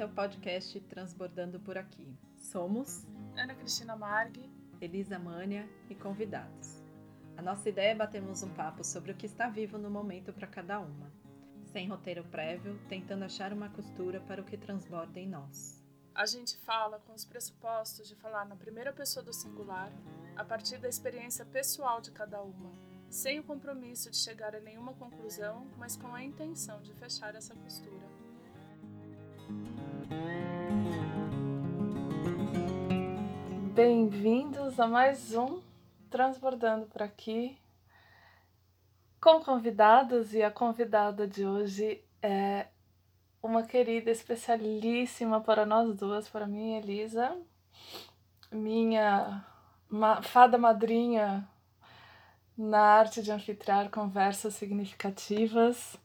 Esse é o podcast Transbordando por Aqui. Somos Ana Cristina Marg, Elisa Mânia e convidados. A nossa ideia é batermos um papo sobre o que está vivo no momento para cada uma, sem roteiro prévio, tentando achar uma costura para o que transborda em nós. A gente fala com os pressupostos de falar na primeira pessoa do singular, a partir da experiência pessoal de cada uma, sem o compromisso de chegar a nenhuma conclusão, mas com a intenção de fechar essa costura. Bem-vindos a mais um Transbordando por aqui com convidados e a convidada de hoje é uma querida especialíssima para nós duas, para mim e Elisa, minha fada madrinha na arte de anfitriar conversas significativas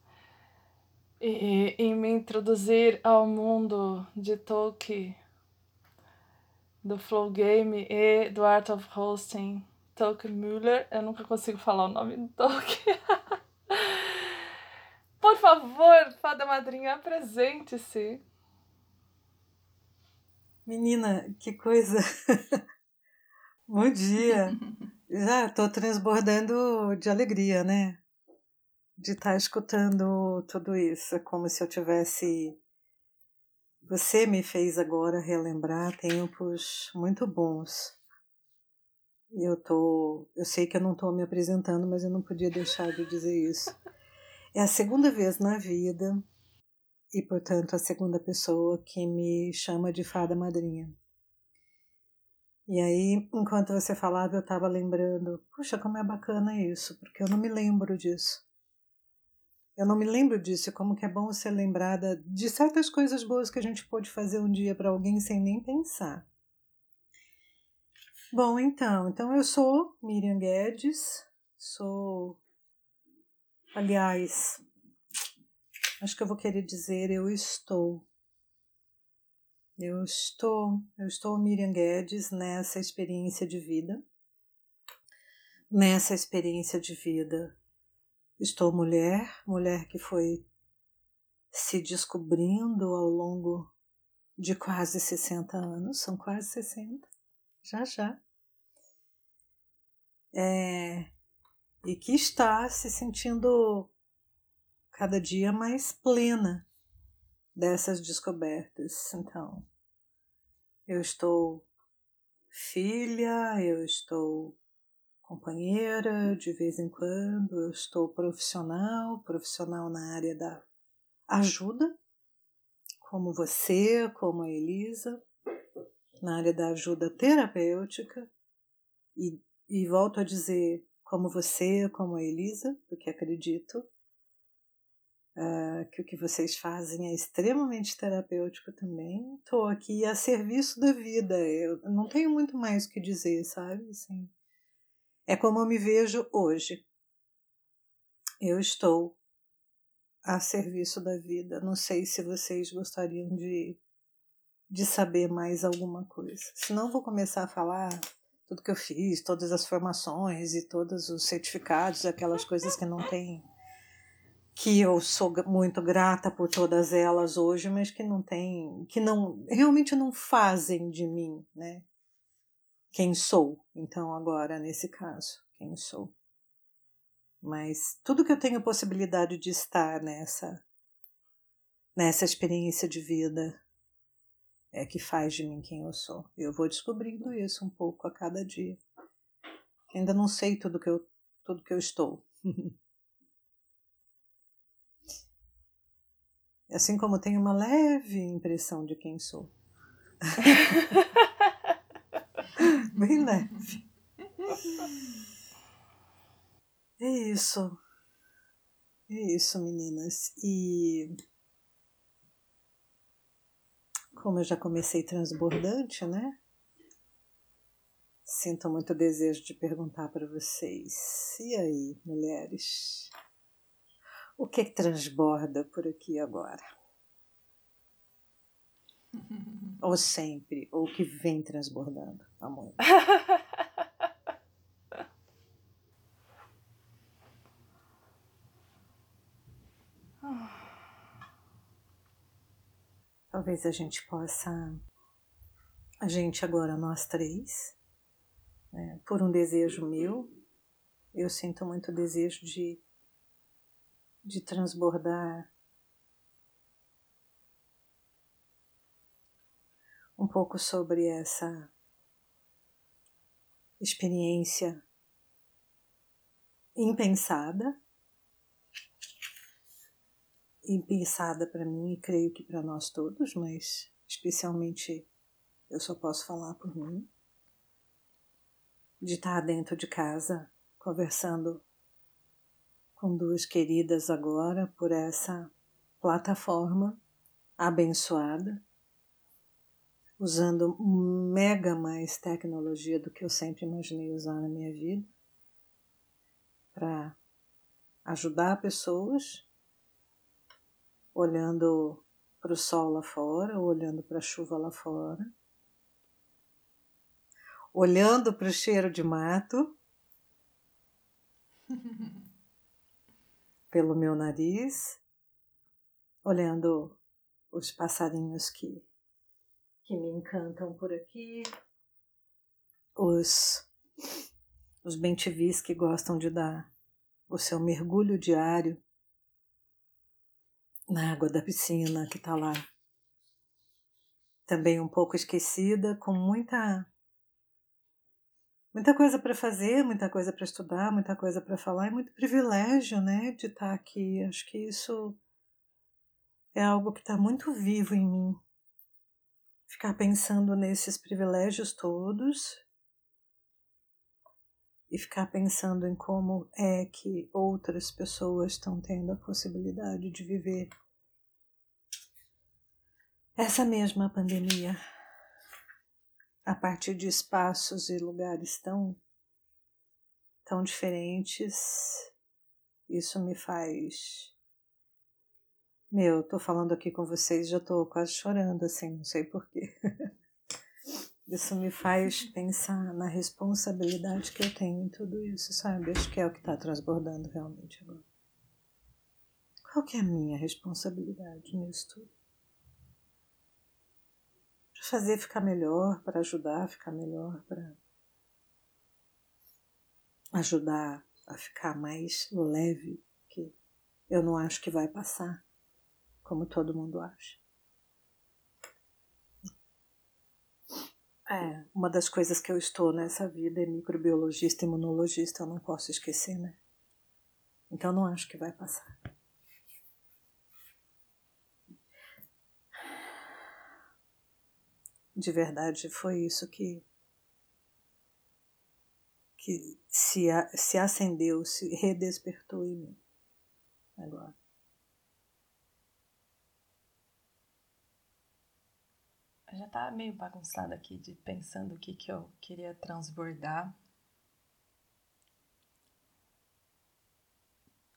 e em me introduzir ao mundo de Tolkien, do Flow Game e do Art of Hosting, Tolkien Müller. Eu nunca consigo falar o nome do Tolkien. Por favor, fada madrinha, apresente-se. Menina, que coisa! Bom dia! Já estou transbordando de alegria, né? de estar tá escutando tudo isso. Como se eu tivesse. Você me fez agora relembrar tempos muito bons. Eu tô, eu sei que eu não estou me apresentando, mas eu não podia deixar de dizer isso. É a segunda vez na vida e, portanto, a segunda pessoa que me chama de fada madrinha. E aí, enquanto você falava, eu estava lembrando, puxa, como é bacana isso, porque eu não me lembro disso. Eu não me lembro disso, como que é bom ser lembrada de certas coisas boas que a gente pôde fazer um dia para alguém sem nem pensar. Bom, então, então eu sou Miriam Guedes, sou aliás, acho que eu vou querer dizer eu estou. Eu estou, eu estou Miriam Guedes nessa experiência de vida. Nessa experiência de vida Estou mulher, mulher que foi se descobrindo ao longo de quase 60 anos, são quase 60, já já. É, e que está se sentindo cada dia mais plena dessas descobertas. Então, eu estou filha, eu estou companheira, de vez em quando eu estou profissional, profissional na área da ajuda, como você, como a Elisa, na área da ajuda terapêutica, e, e volto a dizer como você, como a Elisa, porque acredito uh, que o que vocês fazem é extremamente terapêutico também. Estou aqui a serviço da vida, eu não tenho muito mais o que dizer, sabe? Assim, é como eu me vejo hoje. Eu estou a serviço da vida. Não sei se vocês gostariam de, de saber mais alguma coisa. Senão, vou começar a falar tudo que eu fiz, todas as formações e todos os certificados, aquelas coisas que não tem. Que eu sou muito grata por todas elas hoje, mas que não tem, que não realmente não fazem de mim, né? Quem sou, então, agora, nesse caso, quem sou. Mas tudo que eu tenho possibilidade de estar nessa, nessa experiência de vida é que faz de mim quem eu sou. Eu vou descobrindo isso um pouco a cada dia. Ainda não sei tudo que eu, tudo que eu estou. assim como tenho uma leve impressão de quem sou. bem leve. É isso. É isso, meninas. E como eu já comecei transbordante, né? Sinto muito desejo de perguntar para vocês. E aí, mulheres? O que, que transborda por aqui agora? Ou sempre, ou que vem transbordando, amor. talvez a gente possa, a gente agora, nós três, né, por um desejo meu, eu sinto muito desejo de, de transbordar um pouco sobre essa experiência impensada, impensada para mim e creio que para nós todos, mas especialmente eu só posso falar por mim, de estar dentro de casa conversando com duas queridas agora por essa plataforma abençoada, usando mega mais tecnologia do que eu sempre imaginei usar na minha vida para ajudar pessoas, olhando para o sol lá fora, olhando para a chuva lá fora, olhando para o cheiro de mato pelo meu nariz, olhando os passarinhos que, que me encantam por aqui, os os bentivis que gostam de dar o seu mergulho diário na água da piscina que está lá. Também um pouco esquecida, com muita muita coisa para fazer, muita coisa para estudar, muita coisa para falar e muito privilégio, né, de estar tá aqui. Acho que isso é algo que está muito vivo em mim. Ficar pensando nesses privilégios todos e ficar pensando em como é que outras pessoas estão tendo a possibilidade de viver essa mesma pandemia a partir de espaços e lugares tão tão diferentes. Isso me faz meu, tô falando aqui com vocês, já tô quase chorando assim, não sei porquê. Isso me faz pensar na responsabilidade que eu tenho em tudo isso, sabe? Acho que é o que está transbordando realmente agora. Qual que é a minha responsabilidade nisso tudo? Para fazer ficar melhor, para ajudar a ficar melhor, para ajudar a ficar mais leve, que eu não acho que vai passar, como todo mundo acha. É, uma das coisas que eu estou nessa vida é microbiologista imunologista, eu não posso esquecer, né? Então não acho que vai passar. De verdade, foi isso que que se, se acendeu, se redespertou em mim agora. Já tá meio bagunçada aqui de pensando o que, que eu queria transbordar.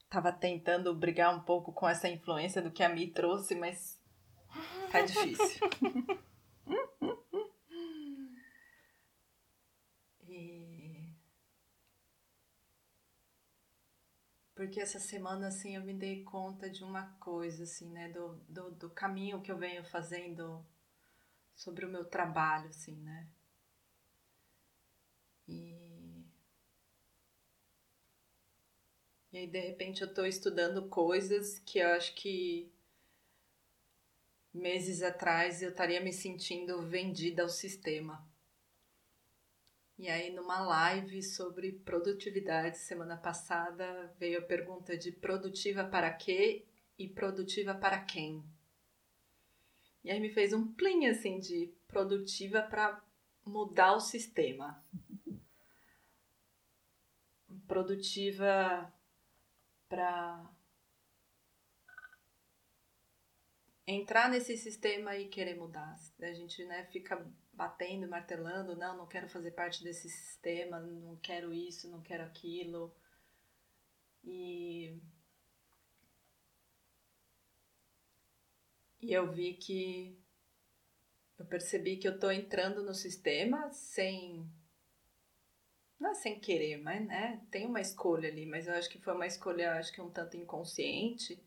Tava tentando brigar um pouco com essa influência do que a Mi trouxe, mas tá difícil. Porque essa semana, assim, eu me dei conta de uma coisa, assim, né? Do, do, do caminho que eu venho fazendo sobre o meu trabalho, assim, né? E, e aí, de repente, eu tô estudando coisas que eu acho que meses atrás eu estaria me sentindo vendida ao sistema. E aí, numa live sobre produtividade semana passada, veio a pergunta de produtiva para quê e produtiva para quem? E aí me fez um plim assim de produtiva para mudar o sistema. Produtiva para entrar nesse sistema e querer mudar. A gente né, fica batendo, martelando, não, não quero fazer parte desse sistema, não quero isso, não quero aquilo. E E eu vi que eu percebi que eu tô entrando no sistema sem não é sem querer, mas né, tem uma escolha ali, mas eu acho que foi uma escolha, acho que um tanto inconsciente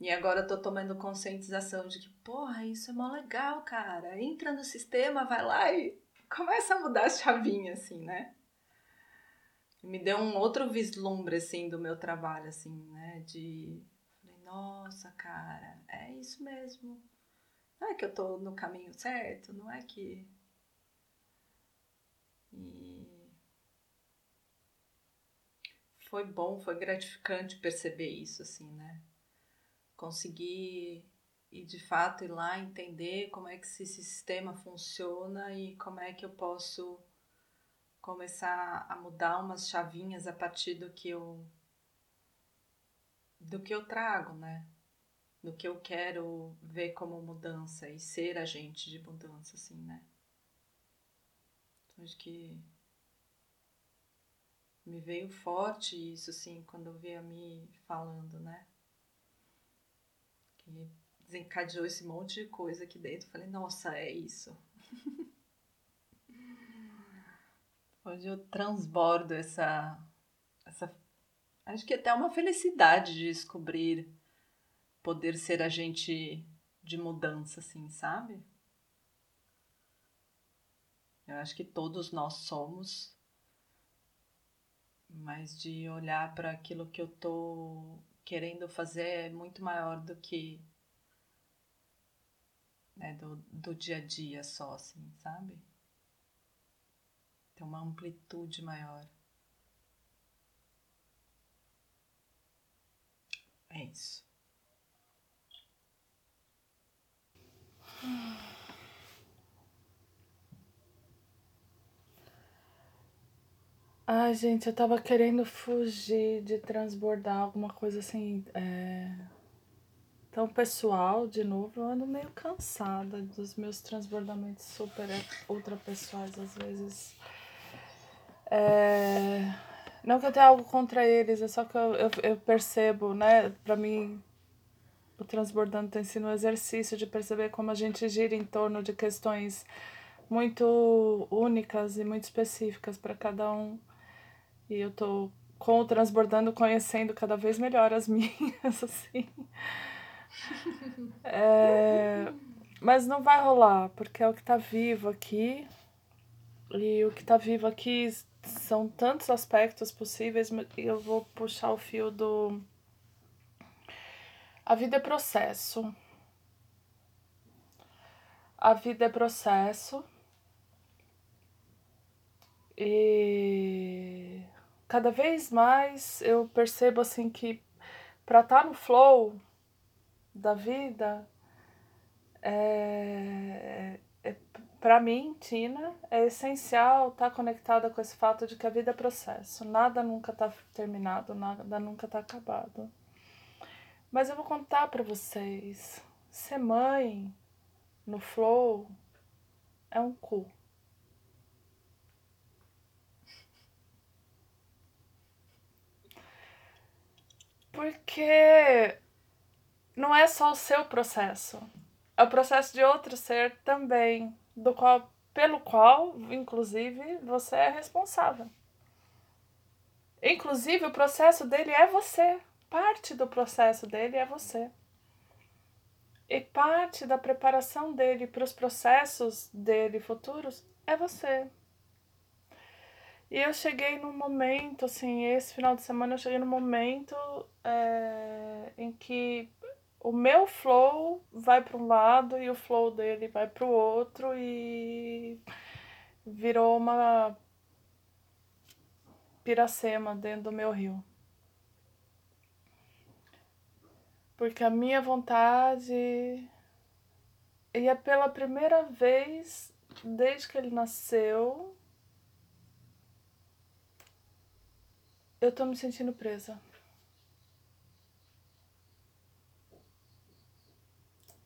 E agora eu tô tomando conscientização de que, porra, isso é mó legal, cara. Entra no sistema, vai lá e começa a mudar as chavinhas, assim, né? Me deu um outro vislumbre, assim, do meu trabalho, assim, né? De. Nossa, cara, é isso mesmo. Não é que eu tô no caminho certo, não é que. E. Foi bom, foi gratificante perceber isso, assim, né? conseguir e de fato ir lá entender como é que esse sistema funciona e como é que eu posso começar a mudar umas chavinhas a partir do que eu do que eu trago, né? Do que eu quero ver como mudança e ser agente de mudança, assim, né? Então, acho que me veio forte isso, assim, quando eu vi a me falando, né? E desencadeou esse monte de coisa aqui dentro. Falei, nossa, é isso. Hoje eu transbordo essa, essa. Acho que até uma felicidade de descobrir poder ser agente de mudança, assim, sabe? Eu acho que todos nós somos, mas de olhar para aquilo que eu tô querendo fazer é muito maior do que né, do, do dia a dia só, assim, sabe? Tem uma amplitude maior. É isso. Ai, gente, eu tava querendo fugir de transbordar alguma coisa assim. É... Tão pessoal, de novo, eu ando meio cansada dos meus transbordamentos super ultra pessoais, às vezes. É... Não que eu tenha algo contra eles, é só que eu, eu, eu percebo, né? Pra mim, o transbordando tem sido um exercício de perceber como a gente gira em torno de questões muito únicas e muito específicas para cada um. E eu tô com o Transbordando conhecendo cada vez melhor as minhas, assim. É, mas não vai rolar, porque é o que tá vivo aqui. E o que tá vivo aqui são tantos aspectos possíveis, eu vou puxar o fio do. A vida é processo. A vida é processo. E cada vez mais eu percebo assim que para estar tá no flow da vida é para mim, Tina, é essencial estar tá conectada com esse fato de que a vida é processo. Nada nunca está terminado, nada nunca está acabado. Mas eu vou contar para vocês. Ser mãe no flow é um cu. Porque não é só o seu processo, é o processo de outro ser também, do qual, pelo qual, inclusive, você é responsável. Inclusive, o processo dele é você. Parte do processo dele é você. E parte da preparação dele para os processos dele futuros é você. E eu cheguei num momento, assim, esse final de semana eu cheguei num momento é, em que o meu flow vai para um lado e o flow dele vai para o outro e virou uma piracema dentro do meu rio. Porque a minha vontade e é pela primeira vez desde que ele nasceu Eu tô me sentindo presa.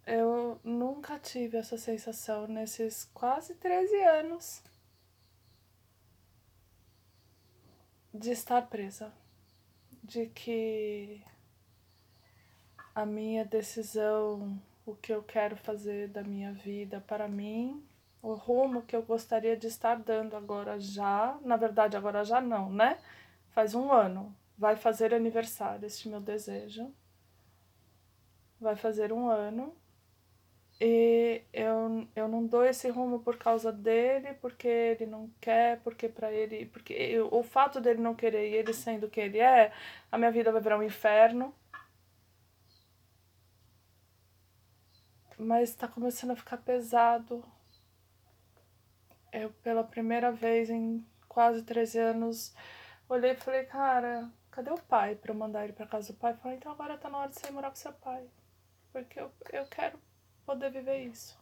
Eu nunca tive essa sensação nesses quase 13 anos de estar presa. De que a minha decisão, o que eu quero fazer da minha vida para mim, o rumo que eu gostaria de estar dando agora já, na verdade agora já não, né? Faz um ano. Vai fazer aniversário este meu desejo. vai fazer um ano. E eu, eu não dou esse rumo por causa dele, porque ele não quer, porque para ele. Porque eu, o fato dele não querer e ele sendo o que ele é, a minha vida vai virar um inferno. Mas tá começando a ficar pesado. Eu, pela primeira vez em quase 13 anos, olhei e falei, cara, cadê o pai para eu mandar ele para casa do pai? Falei, então agora tá na hora de você ir morar com seu pai. Porque eu, eu quero poder viver isso.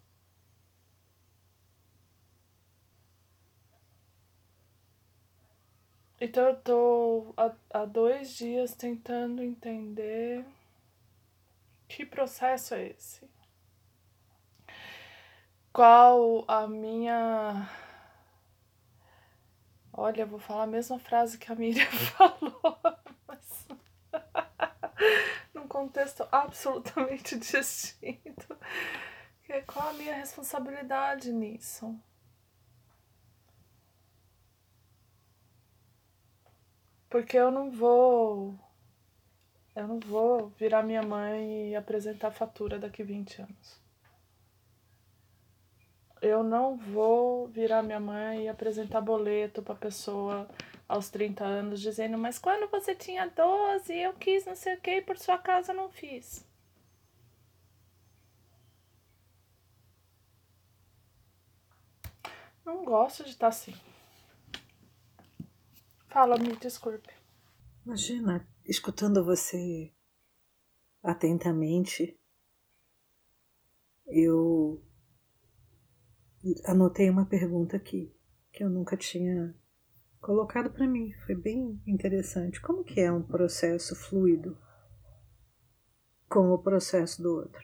Então eu tô há, há dois dias tentando entender que processo é esse. Qual a minha. Olha, eu vou falar a mesma frase que a Miriam falou, mas contexto absolutamente distinto. Qual a minha responsabilidade nisso? Porque eu não vou. Eu não vou virar minha mãe e apresentar fatura daqui 20 anos. Eu não vou virar minha mãe e apresentar boleto pra pessoa aos 30 anos dizendo, mas quando você tinha 12, eu quis não sei o que por sua causa não fiz. Não gosto de estar assim. Fala, me desculpe. Imagina, escutando você atentamente, eu anotei uma pergunta aqui que eu nunca tinha colocado para mim. Foi bem interessante. Como que é um processo fluido com o processo do outro?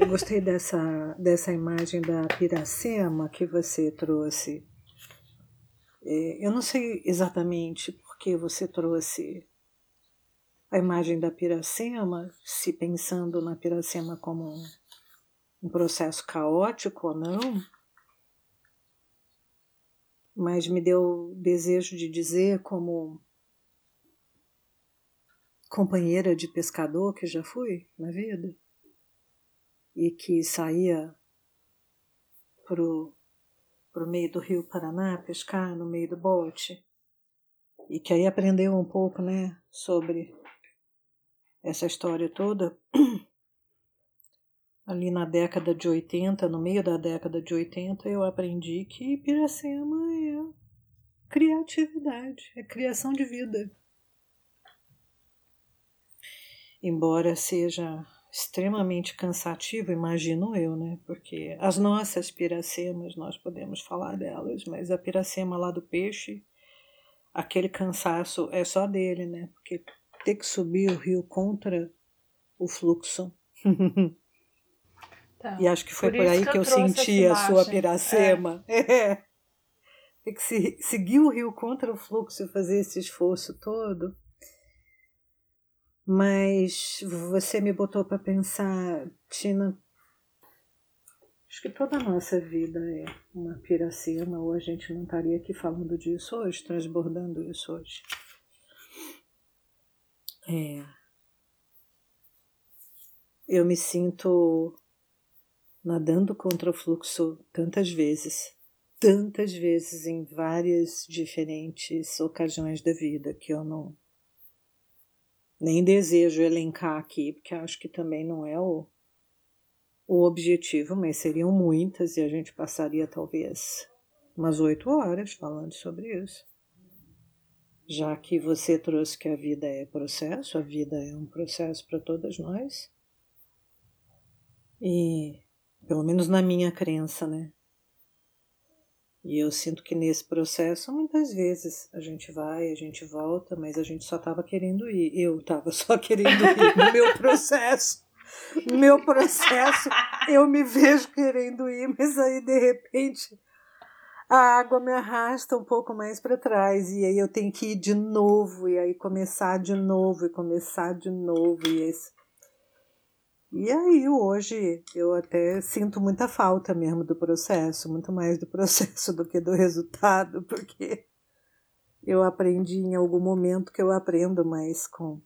Eu gostei dessa, dessa imagem da piracema que você trouxe. É, eu não sei exatamente por que você trouxe a imagem da piracema, se pensando na piracema como um, um processo caótico ou não, mas me deu desejo de dizer, como companheira de pescador que já fui na vida, e que saía pro, pro meio do rio Paraná pescar no meio do bote, e que aí aprendeu um pouco, né, sobre essa história toda. ali na década de 80, no meio da década de 80, eu aprendi que Piracema é criatividade, é criação de vida. Embora seja extremamente cansativo, imagino eu, né? Porque as nossas piracemas, nós podemos falar delas, mas a piracema lá do peixe, aquele cansaço é só dele, né? Porque ter que subir o rio contra o fluxo Tá. E acho que foi por, por aí que eu, eu senti a sua piracema. É. é. Tem que se, seguir o rio contra o fluxo e fazer esse esforço todo. Mas você me botou para pensar, Tina, acho que toda a nossa vida é uma piracema, ou a gente não estaria aqui falando disso hoje, transbordando isso hoje. É. Eu me sinto nadando contra o fluxo tantas vezes, tantas vezes em várias diferentes ocasiões da vida que eu não nem desejo elencar aqui, porque acho que também não é o, o objetivo, mas seriam muitas e a gente passaria talvez umas oito horas falando sobre isso. Já que você trouxe que a vida é processo, a vida é um processo para todas nós. E pelo menos na minha crença, né? E eu sinto que nesse processo, muitas vezes, a gente vai, a gente volta, mas a gente só estava querendo ir. Eu estava só querendo ir no meu processo. No meu processo, eu me vejo querendo ir, mas aí, de repente, a água me arrasta um pouco mais para trás. E aí eu tenho que ir de novo, e aí começar de novo, e começar de novo. E esse e aí hoje eu até sinto muita falta mesmo do processo, muito mais do processo do que do resultado, porque eu aprendi em algum momento que eu aprendo mais com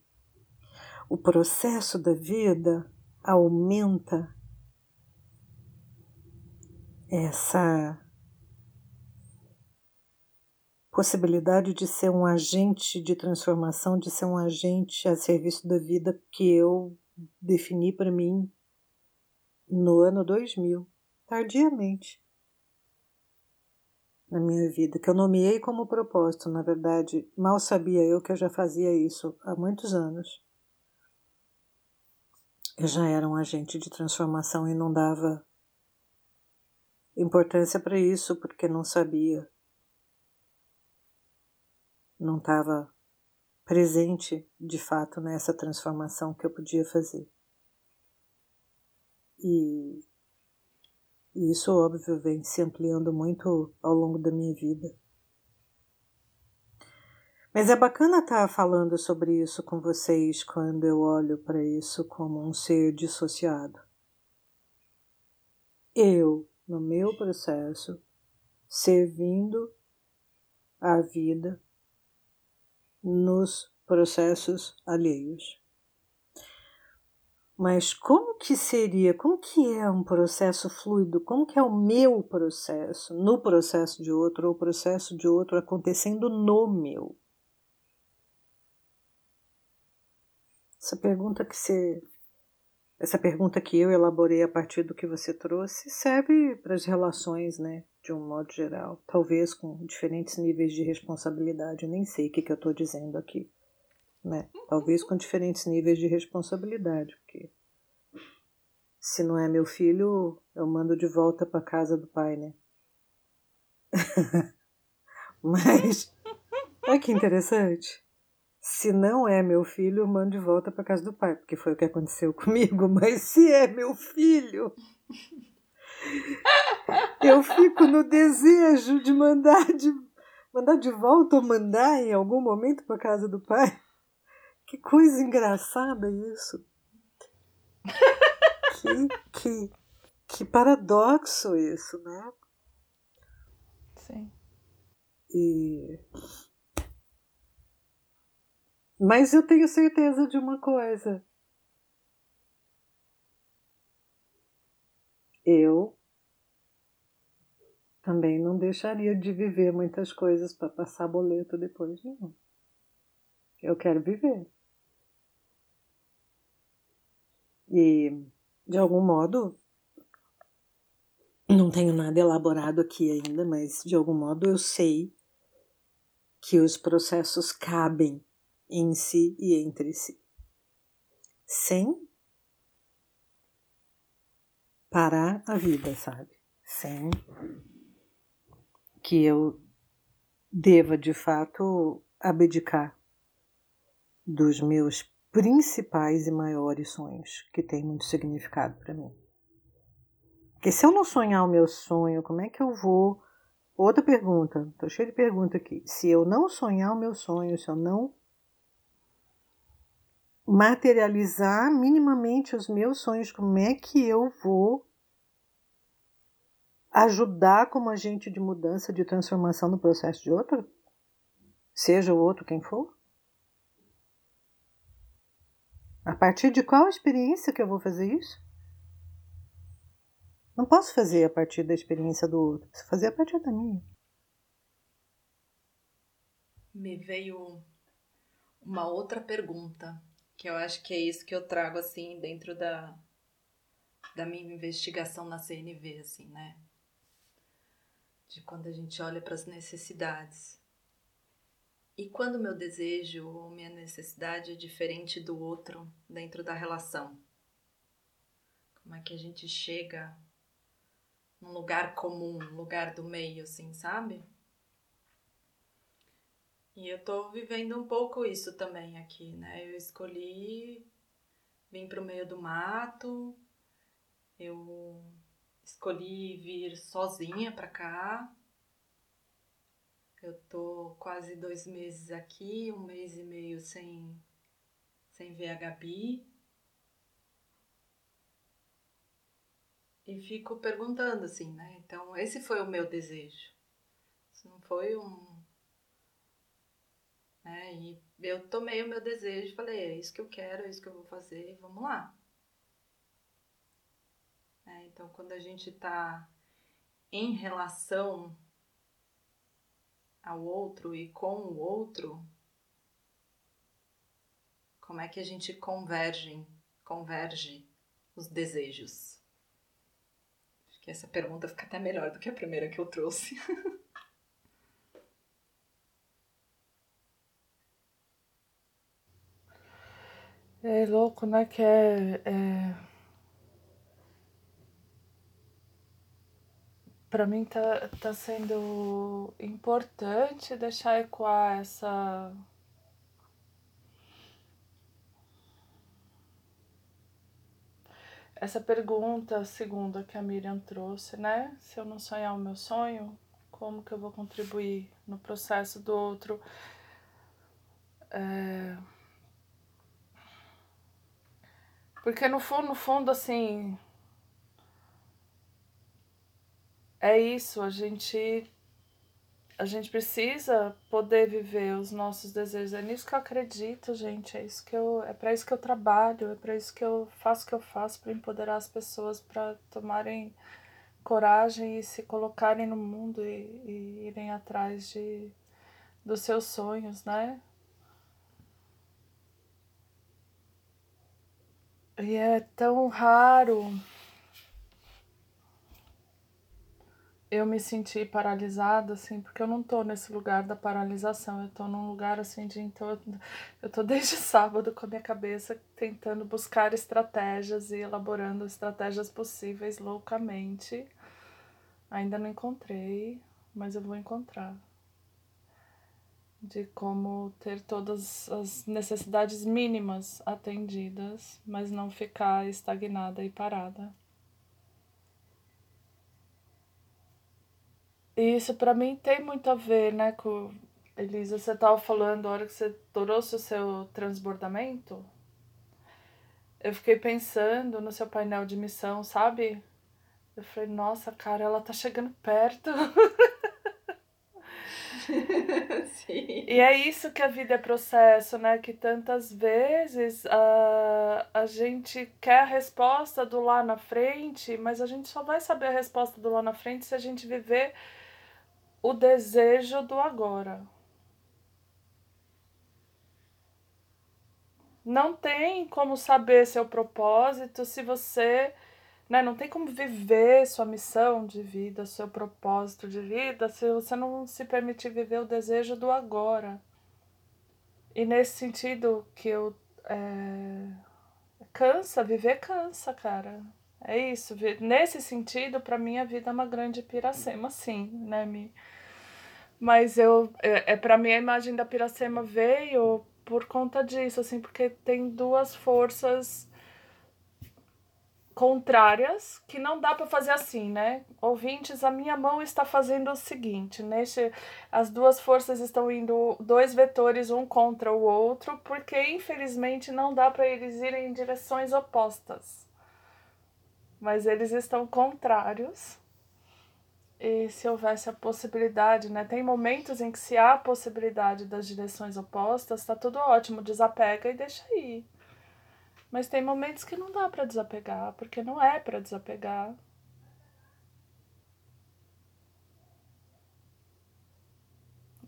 o processo da vida aumenta essa possibilidade de ser um agente de transformação, de ser um agente a serviço da vida que eu defini para mim no ano 2000, tardiamente na minha vida, que eu nomeei como propósito, na verdade, mal sabia eu que eu já fazia isso há muitos anos. Eu já era um agente de transformação e não dava importância para isso porque não sabia não estava presente de fato nessa transformação que eu podia fazer. E, isso, óbvio, vem se ampliando muito ao longo da minha vida. Mas é bacana estar falando sobre isso com vocês quando eu olho para isso como um ser dissociado. Eu, no meu processo, servindo a vida nos processos alheios. Mas como que seria, como que é um processo fluido? Como que é o meu processo no processo de outro ou o processo de outro acontecendo no meu? Essa pergunta que você essa pergunta que eu elaborei a partir do que você trouxe serve para as relações, né? de um modo geral, talvez com diferentes níveis de responsabilidade, nem sei o que, que eu estou dizendo aqui, né? Talvez com diferentes níveis de responsabilidade, porque se não é meu filho, eu mando de volta para casa do pai, né? Mas, olha que interessante. Se não é meu filho, eu mando de volta para casa do pai, porque foi o que aconteceu comigo. Mas se é meu filho, eu fico no desejo de mandar de, mandar de volta ou mandar em algum momento para casa do pai. Que coisa engraçada isso. Que, que, que paradoxo isso, né? Sim. E... Mas eu tenho certeza de uma coisa. Eu também não deixaria de viver muitas coisas para passar boleto depois, não. Eu quero viver. E, de algum modo, não tenho nada elaborado aqui ainda, mas de algum modo eu sei que os processos cabem em si e entre si, sem parar a vida, sabe? Sem que eu deva de fato abdicar dos meus principais e maiores sonhos, que têm muito significado para mim. Porque se eu não sonhar o meu sonho, como é que eu vou? Outra pergunta, estou cheio de pergunta aqui. Se eu não sonhar o meu sonho, se eu não materializar minimamente os meus sonhos, como é que eu vou ajudar como agente de mudança, de transformação no processo de outro? Seja o outro quem for? A partir de qual experiência que eu vou fazer isso? Não posso fazer a partir da experiência do outro, preciso fazer a partir da minha. Me veio uma outra pergunta, que eu acho que é isso que eu trago assim dentro da, da minha investigação na CNV, assim, né? de quando a gente olha para as necessidades. E quando meu desejo ou minha necessidade é diferente do outro dentro da relação? Como é que a gente chega num lugar comum, lugar do meio, assim, sabe? E eu tô vivendo um pouco isso também aqui, né? Eu escolhi vir para o meio do mato, eu escolhi vir sozinha para cá. Eu tô quase dois meses aqui, um mês e meio sem, sem ver a Gabi. E fico perguntando assim, né? Então, esse foi o meu desejo. Isso não foi um. Né? E eu tomei o meu desejo falei, é isso que eu quero, é isso que eu vou fazer, vamos lá. É, então, quando a gente está em relação ao outro e com o outro, como é que a gente converge, converge os desejos? Acho que essa pergunta fica até melhor do que a primeira que eu trouxe. É louco, né? Que é, é... Para mim tá, tá sendo importante deixar ecoar essa. Essa pergunta segunda que a Miriam trouxe, né? Se eu não sonhar o meu sonho, como que eu vou contribuir no processo do outro? É Porque no fundo, no fundo, assim. É isso, a gente. A gente precisa poder viver os nossos desejos. É nisso que eu acredito, gente. É isso que eu. É para isso que eu trabalho, é para isso que eu faço o que eu faço, para empoderar as pessoas, para tomarem coragem e se colocarem no mundo e, e irem atrás de, dos seus sonhos, né? E é tão raro. Eu me sentir paralisada, assim, porque eu não tô nesse lugar da paralisação, eu tô num lugar assim de então eu tô desde sábado com a minha cabeça tentando buscar estratégias e elaborando estratégias possíveis loucamente. Ainda não encontrei, mas eu vou encontrar de como ter todas as necessidades mínimas atendidas, mas não ficar estagnada e parada. E isso para mim tem muito a ver, né, com Elisa, você estava falando a hora que você trouxe o seu transbordamento. Eu fiquei pensando no seu painel de missão, sabe? Eu falei, nossa, cara, ela tá chegando perto. Sim. E é isso que a vida é processo, né? Que tantas vezes a, a gente quer a resposta do lá na frente, mas a gente só vai saber a resposta do lá na frente se a gente viver o desejo do agora. Não tem como saber seu propósito se você né? Não tem como viver sua missão de vida, seu propósito de vida, se você não se permitir viver o desejo do agora. E nesse sentido que eu. É... Cansa, viver cansa, cara. É isso. Nesse sentido, para mim, a vida é uma grande piracema, sim, né, Mi? Mas eu. É, é para mim, a imagem da piracema veio por conta disso, assim, porque tem duas forças contrárias que não dá para fazer assim, né? Ouvintes, a minha mão está fazendo o seguinte, neste as duas forças estão indo dois vetores um contra o outro, porque infelizmente não dá para eles irem em direções opostas. Mas eles estão contrários. E se houvesse a possibilidade, né? Tem momentos em que se há a possibilidade das direções opostas, tá tudo ótimo, desapega e deixa ir. Mas tem momentos que não dá para desapegar, porque não é para desapegar.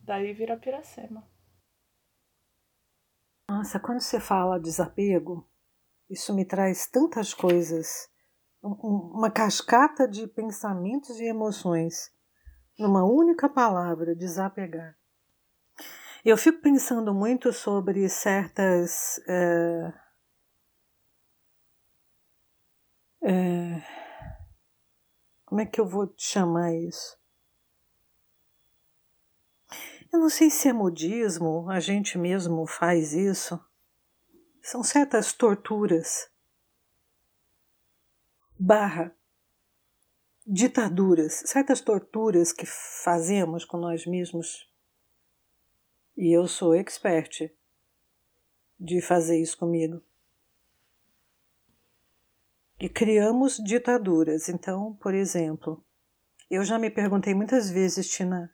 Daí vira piracema. Nossa, quando você fala desapego, isso me traz tantas coisas, uma cascata de pensamentos e emoções numa única palavra, desapegar. Eu fico pensando muito sobre certas uh, É... Como é que eu vou chamar isso? Eu não sei se é modismo, a gente mesmo faz isso. São certas torturas, barra, ditaduras, certas torturas que fazemos com nós mesmos. E eu sou expert de fazer isso comigo e criamos ditaduras. Então, por exemplo, eu já me perguntei muitas vezes, Tina,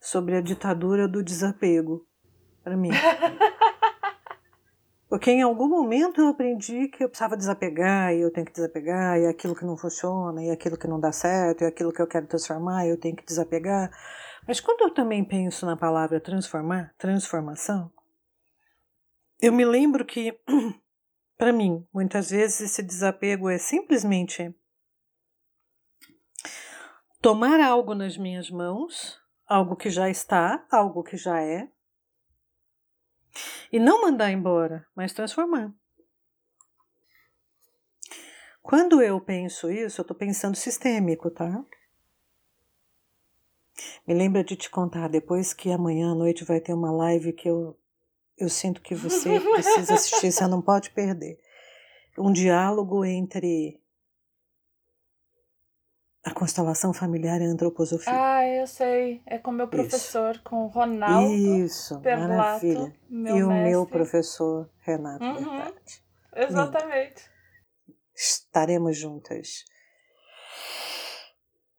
sobre a ditadura do desapego. para mim. Porque em algum momento eu aprendi que eu precisava desapegar, e eu tenho que desapegar, e aquilo que não funciona, e aquilo que não dá certo, e aquilo que eu quero transformar, eu tenho que desapegar. Mas quando eu também penso na palavra transformar, transformação, eu me lembro que, para mim, muitas vezes esse desapego é simplesmente tomar algo nas minhas mãos, algo que já está, algo que já é, e não mandar embora, mas transformar. Quando eu penso isso, eu estou pensando sistêmico, tá? Me lembra de te contar depois que amanhã à noite vai ter uma live que eu, eu sinto que você precisa assistir, você não pode perder. Um diálogo entre a constelação familiar e a antroposofia. Ah, eu sei. É com meu professor, Isso. com o Ronaldo. Isso, Perlato, maravilha. Meu e o mestre. meu professor Renato uhum. Exatamente. Lindo. Estaremos juntas.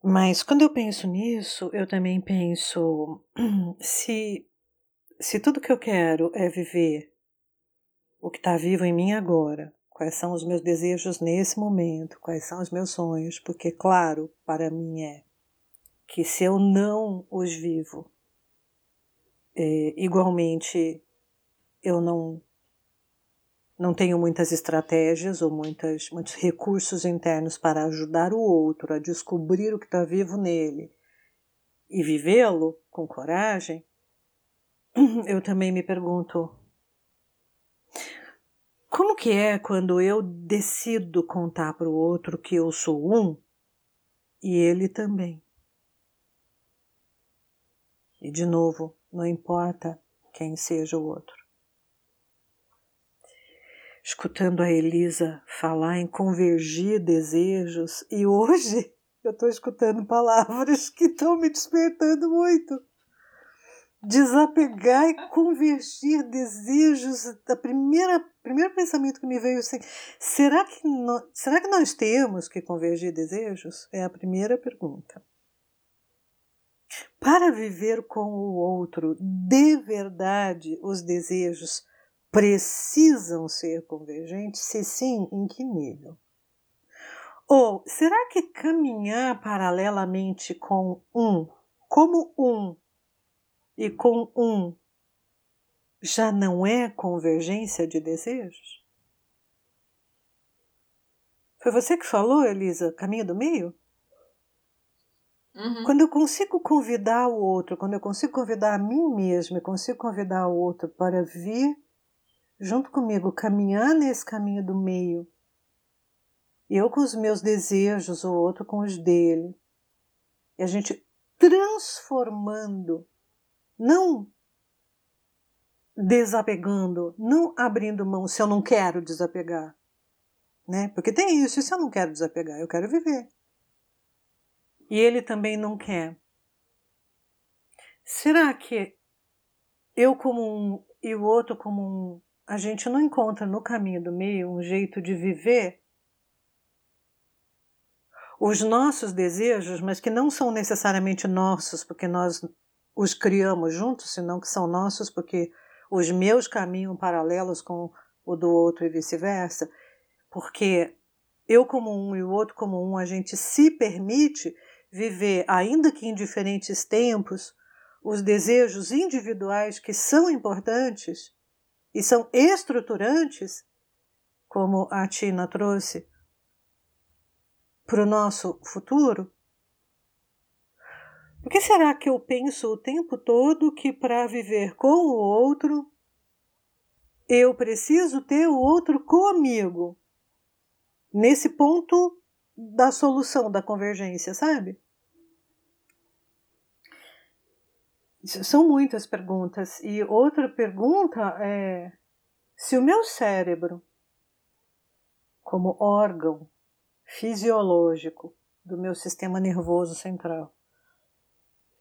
Mas quando eu penso nisso, eu também penso se se tudo que eu quero é viver o que está vivo em mim agora, quais são os meus desejos nesse momento, quais são os meus sonhos, porque, claro, para mim é que se eu não os vivo, é, igualmente eu não não tenho muitas estratégias ou muitas, muitos recursos internos para ajudar o outro a descobrir o que está vivo nele e vivê-lo com coragem, eu também me pergunto como que é quando eu decido contar para o outro que eu sou um e ele também? E de novo, não importa quem seja o outro. Escutando a Elisa falar em convergir desejos, e hoje eu estou escutando palavras que estão me despertando muito desapegar e convergir desejos. A primeira primeiro pensamento que me veio assim, será que será que nós temos que convergir desejos? É a primeira pergunta. Para viver com o outro, de verdade, os desejos precisam ser convergentes? Se sim, em que nível? Ou será que caminhar paralelamente com um, como um, e com um já não é convergência de desejos? Foi você que falou, Elisa, caminho do meio? Uhum. Quando eu consigo convidar o outro, quando eu consigo convidar a mim mesma, eu consigo convidar o outro para vir junto comigo, caminhar nesse caminho do meio, eu com os meus desejos, o outro com os dele, e a gente transformando não desapegando, não abrindo mão se eu não quero desapegar. Né? Porque tem isso, se eu não quero desapegar, eu quero viver. E ele também não quer. Será que eu como um e o outro como um, a gente não encontra no caminho do meio um jeito de viver os nossos desejos, mas que não são necessariamente nossos, porque nós os criamos juntos, senão que são nossos, porque os meus caminham paralelos com o do outro e vice-versa, porque eu como um e o outro como um, a gente se permite viver, ainda que em diferentes tempos, os desejos individuais que são importantes e são estruturantes, como a Tina trouxe, para o nosso futuro, por que será que eu penso o tempo todo que para viver com o outro eu preciso ter o outro comigo? Nesse ponto da solução da convergência, sabe? São muitas perguntas. E outra pergunta é: se o meu cérebro, como órgão fisiológico do meu sistema nervoso central,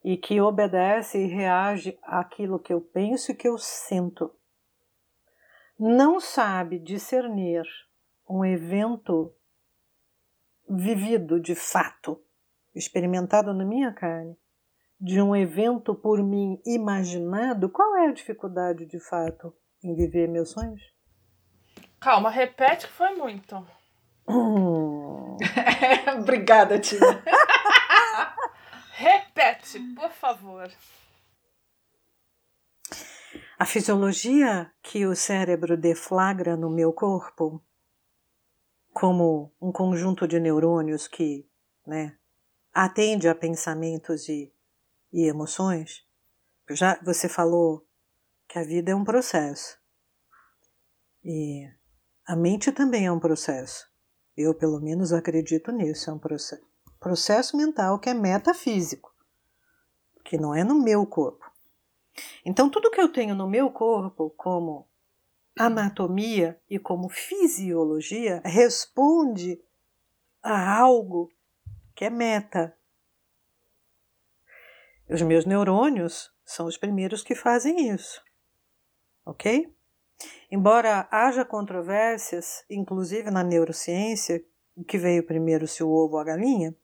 e que obedece e reage àquilo que eu penso e que eu sinto. Não sabe discernir um evento vivido de fato, experimentado na minha carne, de um evento por mim imaginado, qual é a dificuldade de fato em viver meus sonhos? Calma, repete que foi muito. Hum. Obrigada, Tina. repete, por favor. A fisiologia que o cérebro deflagra no meu corpo, como um conjunto de neurônios que né, atende a pensamentos e, e emoções, já você falou que a vida é um processo. E a mente também é um processo. Eu, pelo menos, acredito nisso. É um processo, processo mental que é metafísico, que não é no meu corpo. Então, tudo que eu tenho no meu corpo, como anatomia e como fisiologia, responde a algo que é meta. Os meus neurônios são os primeiros que fazem isso. Ok? Embora haja controvérsias, inclusive na neurociência, o que veio primeiro, se o ovo ou a galinha,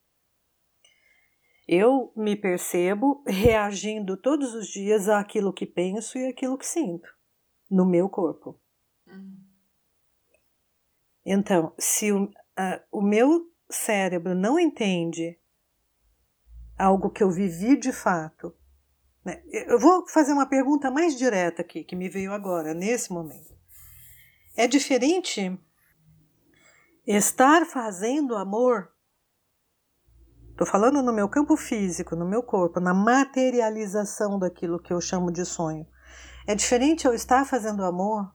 eu me percebo reagindo todos os dias àquilo que penso e àquilo que sinto no meu corpo. Uhum. Então, se o, a, o meu cérebro não entende algo que eu vivi de fato, né? eu vou fazer uma pergunta mais direta aqui, que me veio agora, nesse momento. É diferente estar fazendo amor Estou falando no meu campo físico, no meu corpo, na materialização daquilo que eu chamo de sonho. É diferente eu estar fazendo amor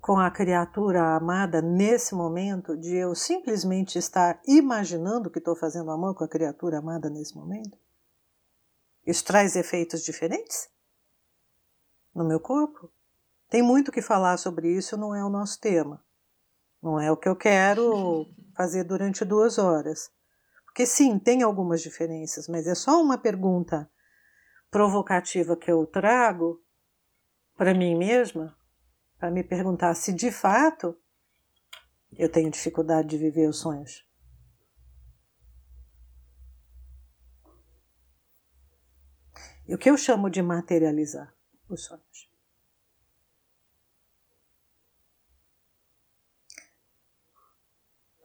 com a criatura amada nesse momento, de eu simplesmente estar imaginando que estou fazendo amor com a criatura amada nesse momento? Isso traz efeitos diferentes no meu corpo? Tem muito que falar sobre isso, não é o nosso tema. Não é o que eu quero fazer durante duas horas. Porque sim, tem algumas diferenças, mas é só uma pergunta provocativa que eu trago para mim mesma, para me perguntar se de fato eu tenho dificuldade de viver os sonhos. E o que eu chamo de materializar os sonhos?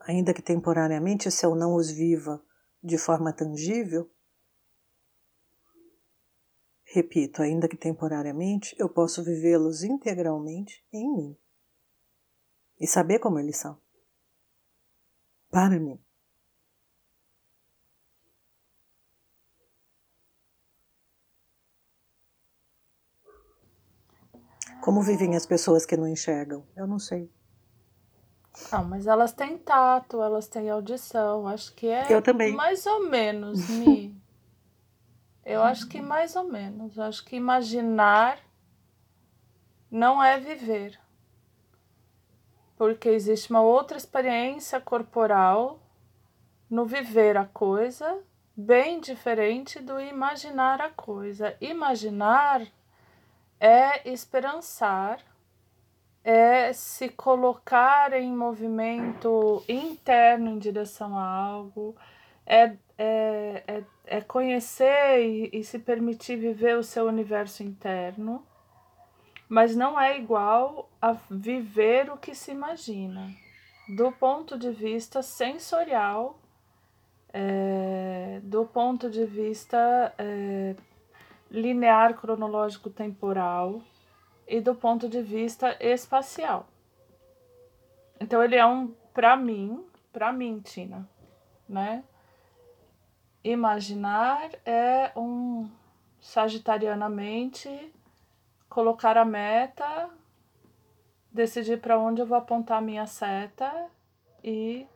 Ainda que temporariamente, se eu não os viva de forma tangível, repito, ainda que temporariamente, eu posso vivê-los integralmente em mim e saber como eles são. Para mim. Como vivem as pessoas que não enxergam? Eu não sei. Não, mas elas têm tato, elas têm audição. Acho que é Eu também. mais ou menos, Mi. Eu acho que mais ou menos. Eu acho que imaginar não é viver. Porque existe uma outra experiência corporal no viver a coisa, bem diferente do imaginar a coisa. Imaginar é esperançar é se colocar em movimento interno em direção a algo, é, é, é, é conhecer e, e se permitir viver o seu universo interno, mas não é igual a viver o que se imagina. Do ponto de vista sensorial, é, do ponto de vista é, linear cronológico temporal, e do ponto de vista espacial. Então ele é um, para mim, para mim, Tina, né? Imaginar é um sagitarianamente colocar a meta, decidir para onde eu vou apontar a minha seta e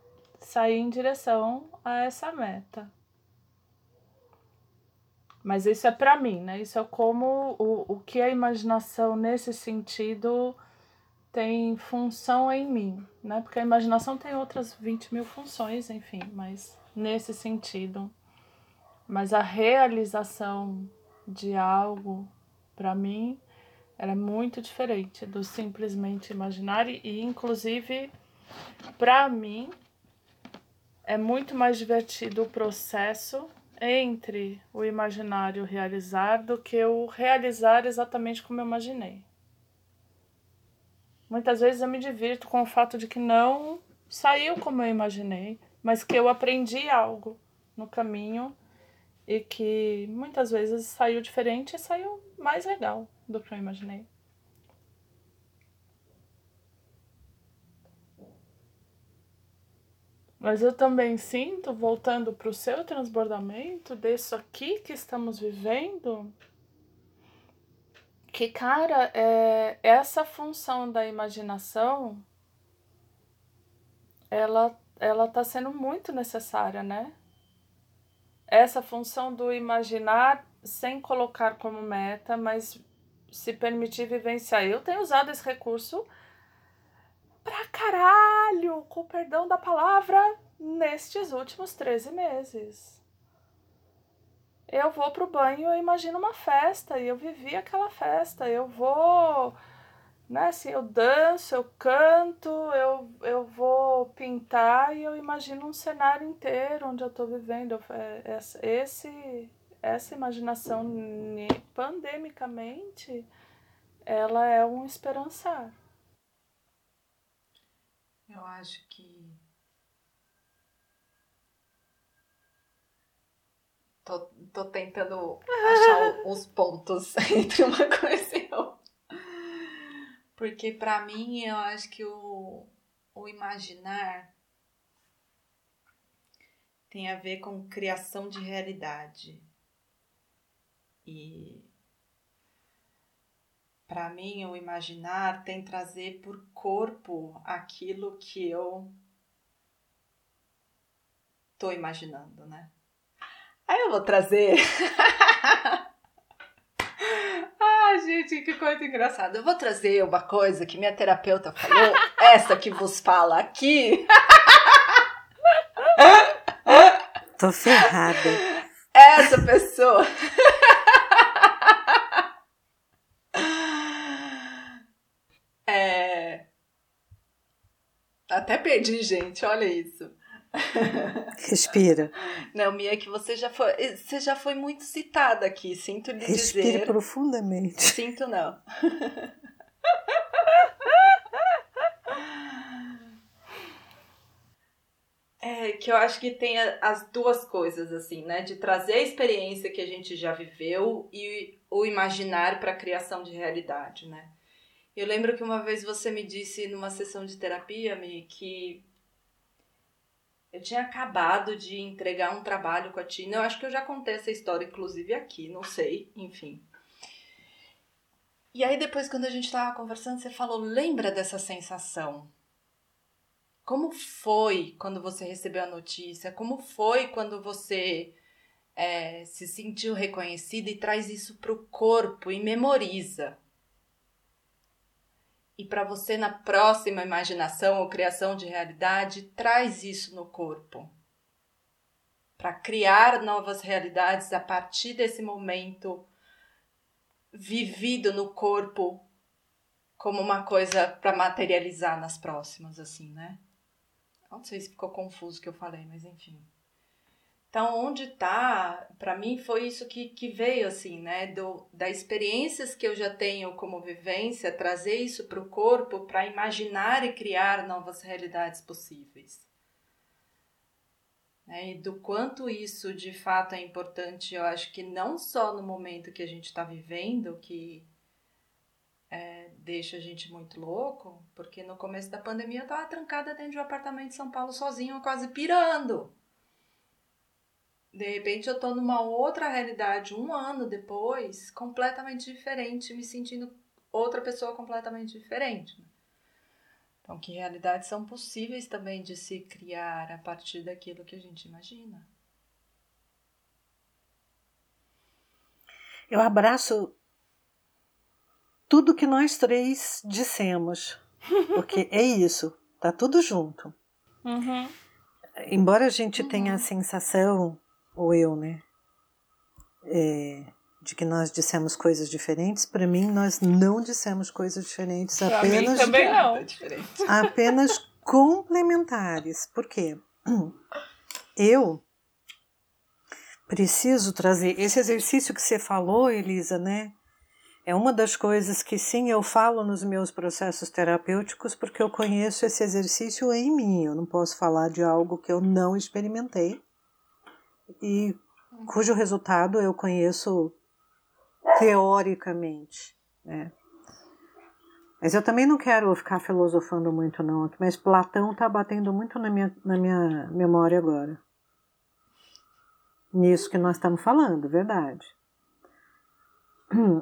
sair em direção a essa meta. Mas isso é para mim, né? Isso é como o, o que a imaginação nesse sentido tem função em mim, né? Porque a imaginação tem outras 20 mil funções, enfim, mas nesse sentido. Mas a realização de algo, para mim, era muito diferente do simplesmente imaginar e, inclusive, para mim, é muito mais divertido o processo entre o imaginar e o realizar do que o realizar exatamente como eu imaginei. Muitas vezes eu me divirto com o fato de que não saiu como eu imaginei, mas que eu aprendi algo no caminho e que muitas vezes saiu diferente e saiu mais legal do que eu imaginei. Mas eu também sinto, voltando para o seu transbordamento, disso aqui que estamos vivendo, que, cara, é, essa função da imaginação, ela, ela tá sendo muito necessária, né? Essa função do imaginar sem colocar como meta, mas se permitir vivenciar. Eu tenho usado esse recurso pra caralho, com o perdão da palavra, nestes últimos 13 meses. Eu vou pro banho, eu imagino uma festa e eu vivi aquela festa. Eu vou, né, assim, eu danço, eu canto, eu, eu vou pintar e eu imagino um cenário inteiro onde eu tô vivendo. É, esse, essa imaginação pandemicamente, ela é um esperançar. Eu acho que. Tô, tô tentando achar os pontos entre uma coisa e outra. Porque para mim eu acho que o, o imaginar tem a ver com criação de realidade. E para mim, o imaginar tem trazer por corpo aquilo que eu tô imaginando, né? Aí eu vou trazer. ah, gente, que coisa engraçada. Eu vou trazer uma coisa que minha terapeuta falou, essa que vos fala aqui. Tô ferrada. Essa pessoa. Até perdi, gente, olha isso. Respira. Não, Mia, que você já foi, você já foi muito citada aqui, sinto lhe Respire dizer. Respire profundamente. Sinto não. É que eu acho que tem as duas coisas assim, né, de trazer a experiência que a gente já viveu e o imaginar para a criação de realidade, né? Eu lembro que uma vez você me disse numa sessão de terapia, que eu tinha acabado de entregar um trabalho com a Tina. Eu acho que eu já contei essa história, inclusive, aqui, não sei, enfim. E aí, depois, quando a gente tava conversando, você falou: lembra dessa sensação? Como foi quando você recebeu a notícia? Como foi quando você é, se sentiu reconhecida e traz isso para o corpo e memoriza? E para você na próxima imaginação ou criação de realidade, traz isso no corpo. Para criar novas realidades a partir desse momento vivido no corpo como uma coisa para materializar nas próximas, assim, né? Não sei se ficou confuso o que eu falei, mas enfim. Então, onde tá, para mim foi isso que, que veio, assim, né? Do, das experiências que eu já tenho como vivência, trazer isso para o corpo para imaginar e criar novas realidades possíveis. Né? E do quanto isso de fato é importante, eu acho que não só no momento que a gente está vivendo, que é, deixa a gente muito louco, porque no começo da pandemia eu estava trancada dentro de um apartamento em São Paulo sozinho, quase pirando de repente eu tô numa outra realidade um ano depois, completamente diferente, me sentindo outra pessoa completamente diferente. Né? Então, que realidades são possíveis também de se criar a partir daquilo que a gente imagina. Eu abraço tudo que nós três dissemos, porque é isso, tá tudo junto. Uhum. Embora a gente uhum. tenha a sensação ou eu, né? É, de que nós dissemos coisas diferentes. Para mim, nós não dissemos coisas diferentes, pra apenas. Mim também não. Apenas complementares. Por quê? Eu preciso trazer esse exercício que você falou, Elisa, né? É uma das coisas que sim eu falo nos meus processos terapêuticos porque eu conheço esse exercício em mim. Eu não posso falar de algo que eu não experimentei e cujo resultado eu conheço teoricamente, né? Mas eu também não quero ficar filosofando muito não mas Platão está batendo muito na minha, na minha memória agora. Nisso que nós estamos falando, verdade.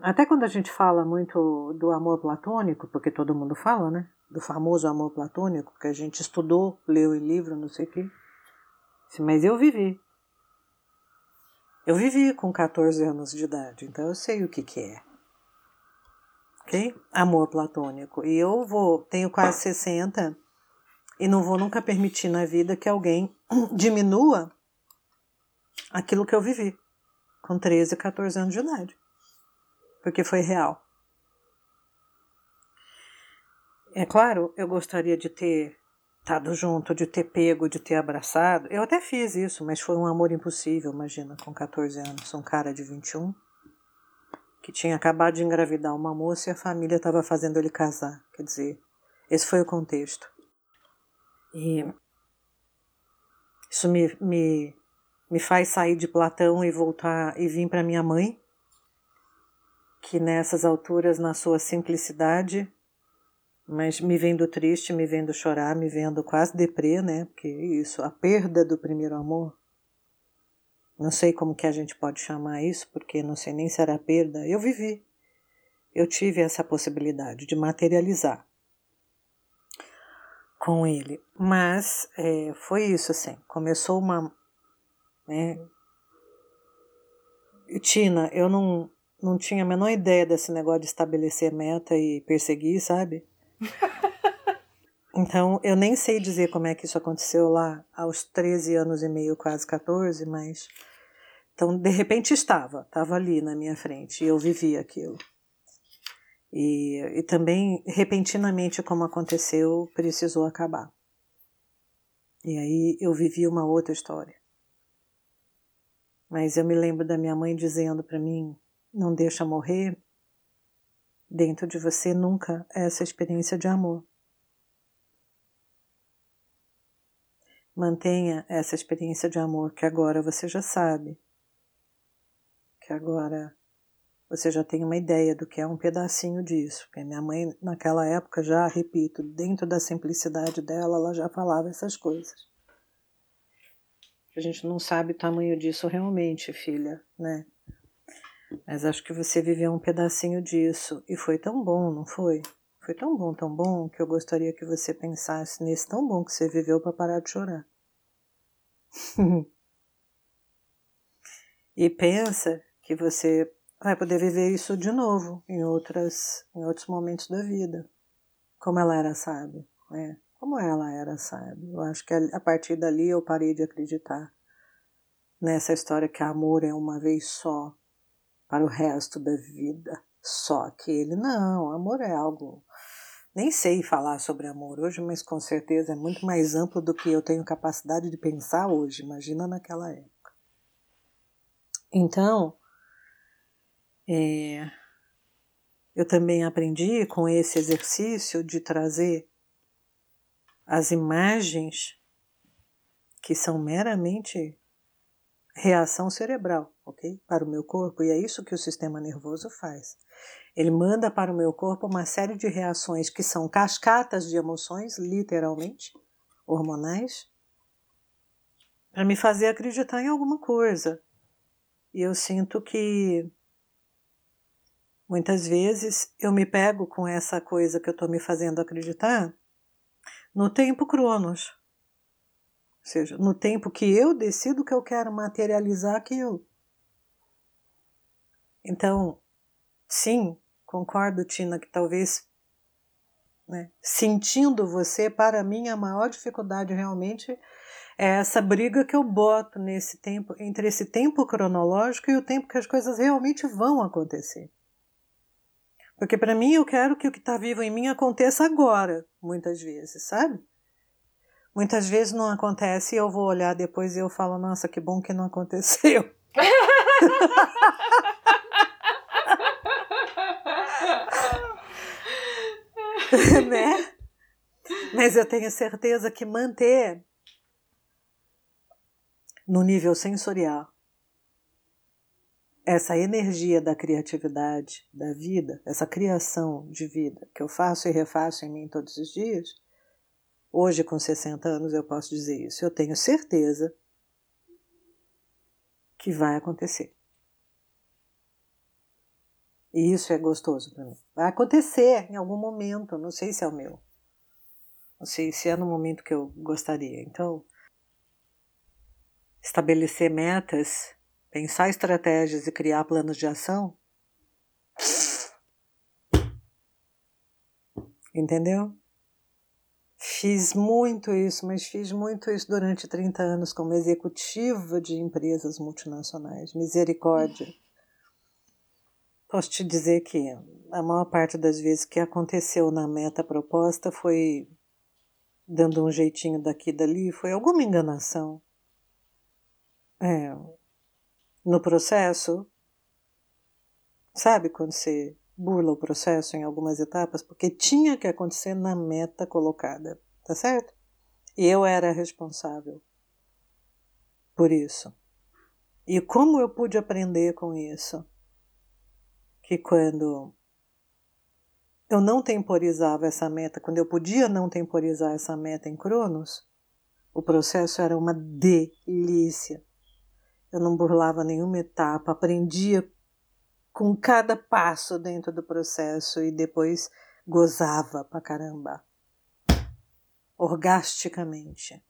Até quando a gente fala muito do amor platônico, porque todo mundo fala, né? Do famoso amor platônico, que a gente estudou, leu em livro, não sei o quê. Mas eu vivi. Eu vivi com 14 anos de idade, então eu sei o que, que é. Ok? Amor platônico. E eu vou, tenho quase 60 e não vou nunca permitir na vida que alguém diminua aquilo que eu vivi com 13, 14 anos de idade porque foi real. É claro, eu gostaria de ter estado junto, de ter pego, de ter abraçado. Eu até fiz isso, mas foi um amor impossível, imagina, com 14 anos, um cara de 21 que tinha acabado de engravidar uma moça e a família estava fazendo ele casar. Quer dizer, esse foi o contexto. E isso me, me, me faz sair de Platão e voltar e vir para minha mãe, que nessas alturas, na sua simplicidade, mas me vendo triste, me vendo chorar, me vendo quase deprê, né? Porque isso, a perda do primeiro amor. Não sei como que a gente pode chamar isso, porque não sei nem se era perda. Eu vivi. Eu tive essa possibilidade de materializar com ele. Mas é, foi isso, assim. Começou uma. Né? Tina, eu não, não tinha a menor ideia desse negócio de estabelecer meta e perseguir, sabe? Então, eu nem sei dizer como é que isso aconteceu lá aos 13 anos e meio, quase 14, mas. Então, de repente estava, estava ali na minha frente e eu vivia aquilo. E, e também, repentinamente, como aconteceu, precisou acabar. E aí eu vivi uma outra história. Mas eu me lembro da minha mãe dizendo para mim não deixa morrer dentro de você nunca essa experiência de amor. Mantenha essa experiência de amor que agora você já sabe, que agora você já tem uma ideia do que é um pedacinho disso. Porque minha mãe, naquela época, já repito, dentro da simplicidade dela, ela já falava essas coisas. A gente não sabe o tamanho disso realmente, filha, né? Mas acho que você viveu um pedacinho disso e foi tão bom, não foi? Foi tão bom, tão bom, que eu gostaria que você pensasse nesse tão bom que você viveu para parar de chorar. e pensa que você vai poder viver isso de novo em outras em outros momentos da vida. Como ela era sábia, né? Como ela era sábia. Eu acho que a partir dali eu parei de acreditar nessa história que amor é uma vez só para o resto da vida. Só aquele. Não, amor é algo. Nem sei falar sobre amor hoje, mas com certeza é muito mais amplo do que eu tenho capacidade de pensar hoje. Imagina naquela época. Então, é, eu também aprendi com esse exercício de trazer as imagens que são meramente reação cerebral, ok? Para o meu corpo, e é isso que o sistema nervoso faz. Ele manda para o meu corpo uma série de reações que são cascatas de emoções, literalmente, hormonais, para me fazer acreditar em alguma coisa. E eu sinto que muitas vezes eu me pego com essa coisa que eu estou me fazendo acreditar no tempo cronos ou seja, no tempo que eu decido que eu quero materializar aquilo. Então, sim, concordo, Tina, que talvez né, sentindo você, para mim, a maior dificuldade realmente é essa briga que eu boto nesse tempo, entre esse tempo cronológico e o tempo que as coisas realmente vão acontecer. Porque para mim eu quero que o que está vivo em mim aconteça agora, muitas vezes, sabe? Muitas vezes não acontece e eu vou olhar depois e eu falo, nossa, que bom que não aconteceu. né? Mas eu tenho certeza que manter no nível sensorial essa energia da criatividade, da vida, essa criação de vida que eu faço e refaço em mim todos os dias, hoje com 60 anos eu posso dizer isso. Eu tenho certeza que vai acontecer. E isso é gostoso para mim. Vai acontecer em algum momento, não sei se é o meu. Não sei se é no momento que eu gostaria. Então, estabelecer metas, pensar estratégias e criar planos de ação. Entendeu? Fiz muito isso, mas fiz muito isso durante 30 anos como executiva de empresas multinacionais. Misericórdia. Posso te dizer que a maior parte das vezes que aconteceu na meta proposta foi dando um jeitinho daqui e dali, foi alguma enganação. É, no processo, sabe quando você burla o processo em algumas etapas? Porque tinha que acontecer na meta colocada, tá certo? E eu era responsável por isso. E como eu pude aprender com isso? Que quando eu não temporizava essa meta, quando eu podia não temporizar essa meta em Cronos, o processo era uma delícia. Eu não burlava nenhuma etapa, aprendia com cada passo dentro do processo e depois gozava pra caramba. Orgasticamente.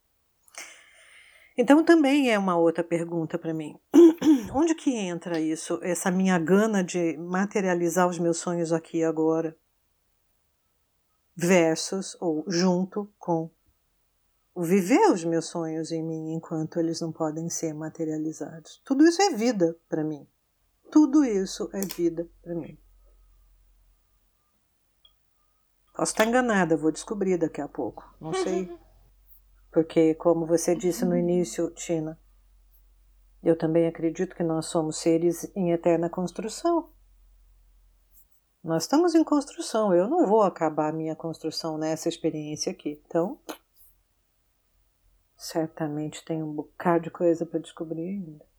Então também é uma outra pergunta para mim. Onde que entra isso, essa minha gana de materializar os meus sonhos aqui e agora? Versus ou junto com o viver os meus sonhos em mim enquanto eles não podem ser materializados. Tudo isso é vida para mim. Tudo isso é vida para mim. Posso estar enganada, vou descobrir daqui a pouco. Não sei. Porque, como você disse no início, Tina, eu também acredito que nós somos seres em eterna construção. Nós estamos em construção. Eu não vou acabar a minha construção nessa experiência aqui. Então, Certamente tem um bocado de coisa para descobrir ainda.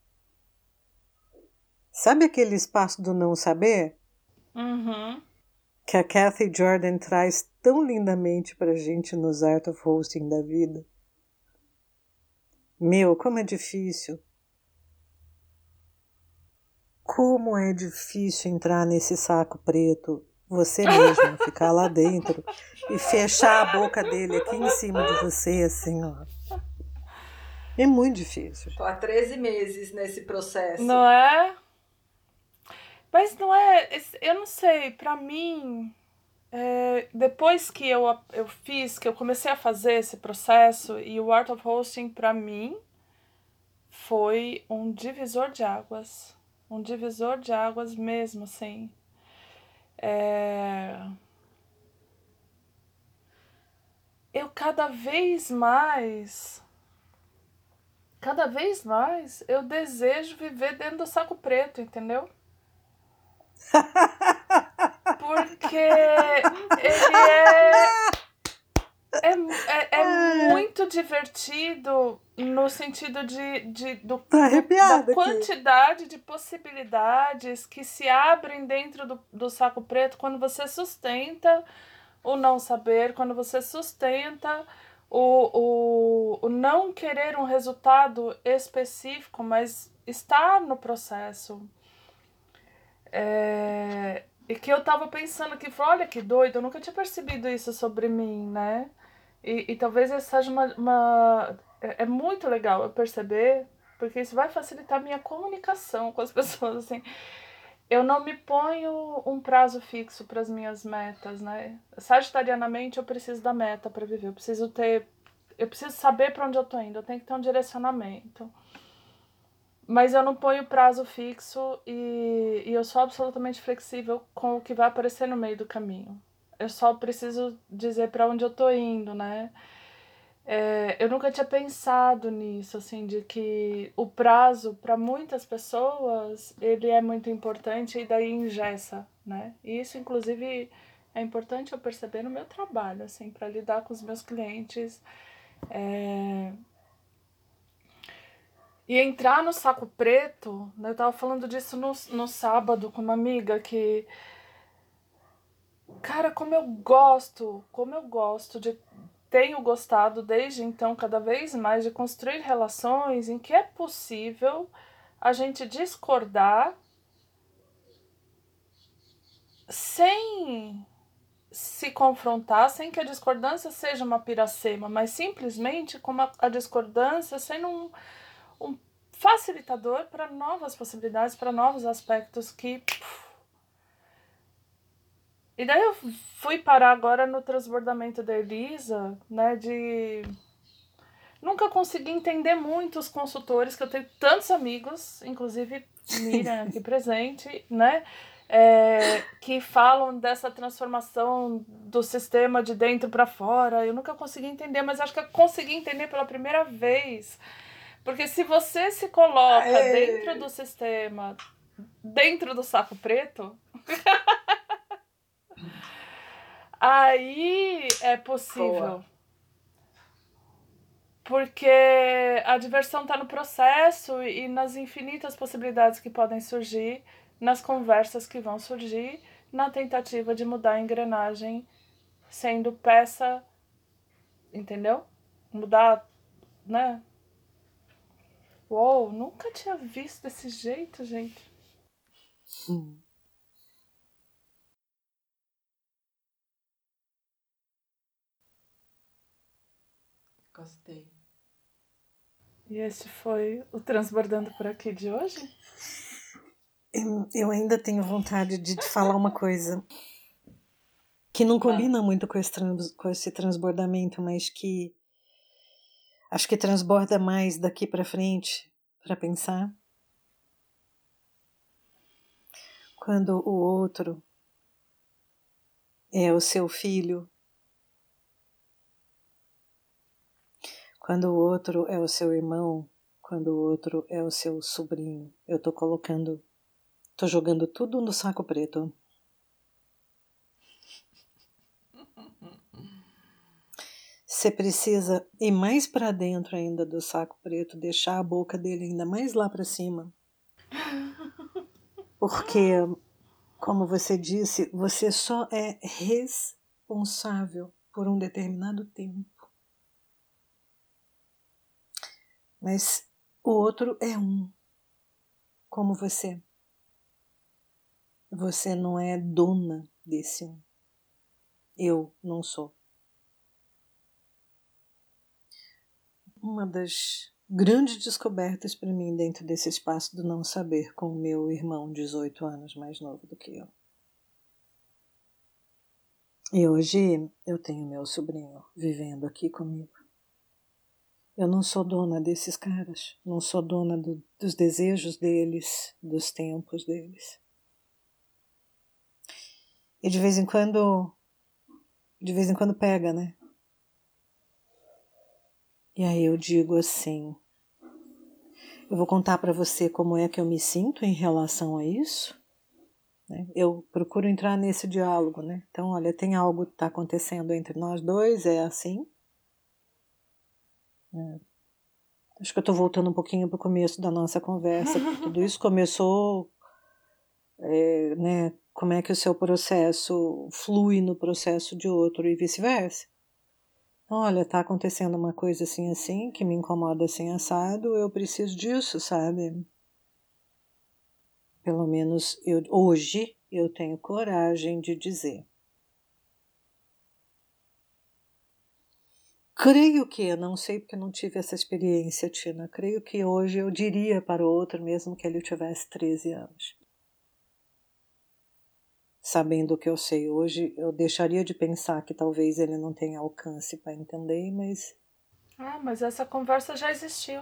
Sabe aquele espaço do não saber? Uhum. Que a Kathy Jordan traz tão lindamente para gente nos Art of Hosting da vida. Meu, como é difícil. Como é difícil entrar nesse saco preto, você mesmo, ficar lá dentro e fechar a boca dele aqui em cima de você, assim, ó. É muito difícil. Tô há 13 meses nesse processo. Não é? Mas não é. Eu não sei, pra mim. É, depois que eu, eu fiz, que eu comecei a fazer esse processo, e o Art of Hosting, pra mim, foi um divisor de águas. Um divisor de águas mesmo, assim. É... Eu cada vez mais cada vez mais eu desejo viver dentro do saco preto, entendeu? Porque ele é. É, é, é muito divertido no sentido de, de do, tá da quantidade de possibilidades que se abrem dentro do, do saco preto quando você sustenta o não saber, quando você sustenta o, o, o não querer um resultado específico, mas estar no processo. É, e que eu tava pensando que, olha que doido, eu nunca tinha percebido isso sobre mim, né? E, e talvez essa seja uma, uma. É, é muito legal eu perceber, porque isso vai facilitar a minha comunicação com as pessoas, assim eu não me ponho um prazo fixo para as minhas metas, né? Sagitarianamente eu preciso da meta para viver, eu preciso ter eu preciso saber para onde eu tô indo, eu tenho que ter um direcionamento. Mas eu não ponho prazo fixo e, e eu sou absolutamente flexível com o que vai aparecer no meio do caminho. Eu só preciso dizer para onde eu tô indo, né? É, eu nunca tinha pensado nisso, assim, de que o prazo para muitas pessoas ele é muito importante e daí engessa, né? E isso, inclusive, é importante eu perceber no meu trabalho, assim, para lidar com os meus clientes. É... E entrar no saco preto, né? eu tava falando disso no, no sábado com uma amiga que. Cara, como eu gosto, como eu gosto de tenho gostado desde então cada vez mais de construir relações em que é possível a gente discordar sem se confrontar, sem que a discordância seja uma piracema, mas simplesmente como a, a discordância sendo um, um facilitador para novas possibilidades, para novos aspectos que. Puf, e daí eu fui parar agora no transbordamento da Elisa, né? De. Nunca consegui entender muito os consultores, que eu tenho tantos amigos, inclusive Miriam aqui presente, né? É, que falam dessa transformação do sistema de dentro para fora. Eu nunca consegui entender, mas acho que eu consegui entender pela primeira vez. Porque se você se coloca é... dentro do sistema, dentro do saco preto. Aí é possível. Boa. Porque a diversão está no processo e nas infinitas possibilidades que podem surgir, nas conversas que vão surgir, na tentativa de mudar a engrenagem, sendo peça, entendeu? Mudar, né? Uou, nunca tinha visto desse jeito, gente. Hum. Gostei. E esse foi o Transbordando por aqui de hoje? Eu ainda tenho vontade de te falar uma coisa que não combina muito com esse, trans, com esse transbordamento, mas que acho que transborda mais daqui para frente para pensar. Quando o outro é o seu filho Quando o outro é o seu irmão, quando o outro é o seu sobrinho, eu tô colocando, tô jogando tudo no saco preto. Você precisa ir mais para dentro ainda do saco preto, deixar a boca dele ainda mais lá para cima. Porque, como você disse, você só é responsável por um determinado tempo. mas o outro é um, como você. Você não é dona desse um. Eu não sou. Uma das grandes descobertas para mim dentro desse espaço do não saber com o meu irmão, 18 anos mais novo do que eu. E hoje eu tenho meu sobrinho vivendo aqui comigo. Eu não sou dona desses caras, não sou dona do, dos desejos deles, dos tempos deles. E de vez em quando, de vez em quando pega, né? E aí eu digo assim: eu vou contar para você como é que eu me sinto em relação a isso. Né? Eu procuro entrar nesse diálogo, né? Então, olha, tem algo que está acontecendo entre nós dois, é assim. É. Acho que eu estou voltando um pouquinho para o começo da nossa conversa. Tudo isso começou, é, né? Como é que o seu processo flui no processo de outro e vice-versa. Olha, está acontecendo uma coisa assim assim que me incomoda assim assado. Eu preciso disso, sabe? Pelo menos eu, hoje eu tenho coragem de dizer. Creio que, não sei porque não tive essa experiência, Tina, creio que hoje eu diria para o outro, mesmo que ele tivesse 13 anos. Sabendo o que eu sei hoje, eu deixaria de pensar que talvez ele não tenha alcance para entender, mas. Ah, mas essa conversa já existiu.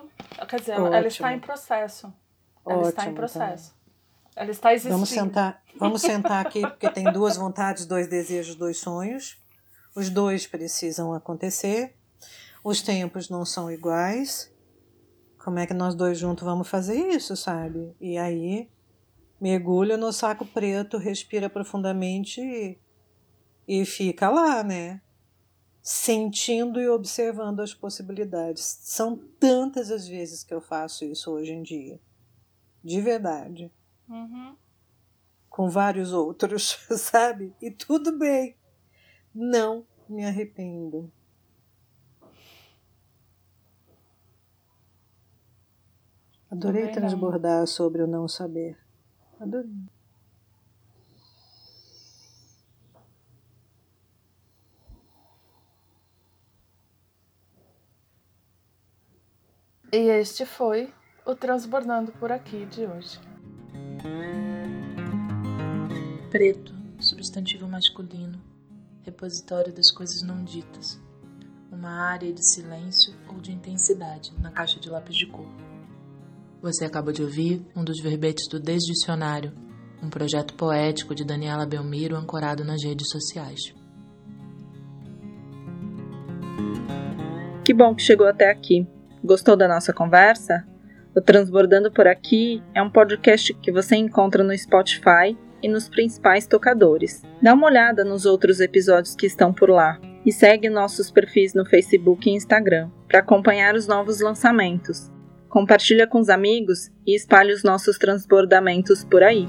Quer dizer, Ótimo. ela está em processo. Ela Ótimo, está em processo. Então. Ela está existindo. Vamos sentar, vamos sentar aqui, porque tem duas vontades, dois desejos, dois sonhos. Os dois precisam acontecer os tempos não são iguais. Como é que nós dois juntos vamos fazer isso, sabe? E aí mergulha no saco preto, respira profundamente e, e fica lá, né? Sentindo e observando as possibilidades. São tantas as vezes que eu faço isso hoje em dia. De verdade. Uhum. Com vários outros, sabe? E tudo bem. Não me arrependo. Adorei transbordar sobre o não saber. Adorei. E este foi o Transbordando por Aqui de hoje. Preto, substantivo masculino, repositório das coisas não ditas, uma área de silêncio ou de intensidade na caixa de lápis de cor. Você acabou de ouvir um dos verbetes do Desdicionário, um projeto poético de Daniela Belmiro ancorado nas redes sociais. Que bom que chegou até aqui. Gostou da nossa conversa? O Transbordando por Aqui é um podcast que você encontra no Spotify e nos principais tocadores. Dá uma olhada nos outros episódios que estão por lá e segue nossos perfis no Facebook e Instagram para acompanhar os novos lançamentos compartilha com os amigos e espalhe os nossos transbordamentos por aí.